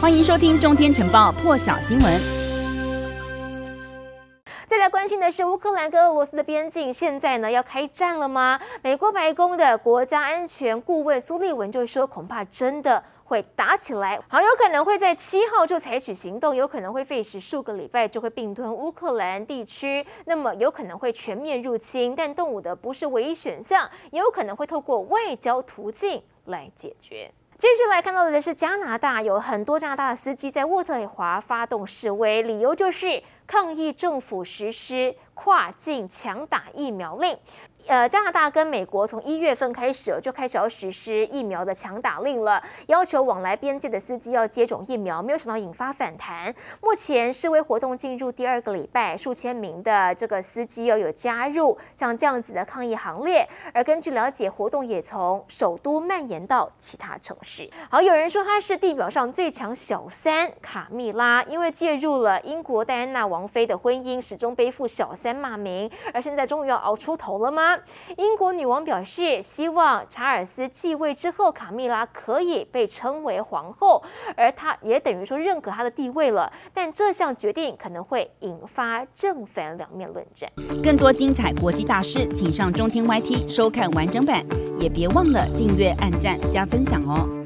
欢迎收听《中天晨报》破晓新闻。再来关心的是乌克兰跟俄罗斯的边境，现在呢要开战了吗？美国白宫的国家安全顾问苏利文就说，恐怕真的会打起来，好有可能会在七号就采取行动，有可能会费时数个礼拜就会并吞乌克兰地区，那么有可能会全面入侵。但动武的不是唯一选项，也有可能会透过外交途径来解决。继续来看到的是加拿大，有很多加拿大的司机在渥特华发动示威，理由就是抗议政府实施跨境强打疫苗令。呃，加拿大跟美国从一月份开始就开始要实施疫苗的强打令了，要求往来边界的司机要接种疫苗。没有想到引发反弹，目前示威活动进入第二个礼拜，数千名的这个司机要有加入像这样子的抗议行列。而根据了解，活动也从首都蔓延到其他城市。好，有人说她是地表上最强小三卡蜜拉，因为介入了英国戴安娜王妃的婚姻，始终背负小三骂名，而现在终于要熬出头了吗？英国女王表示，希望查尔斯继位之后，卡蜜拉可以被称为皇后，而她也等于说认可她的地位了。但这项决定可能会引发正反两面论战。更多精彩国际大事，请上中天 YT 收看完整版，也别忘了订阅、按赞、加分享哦。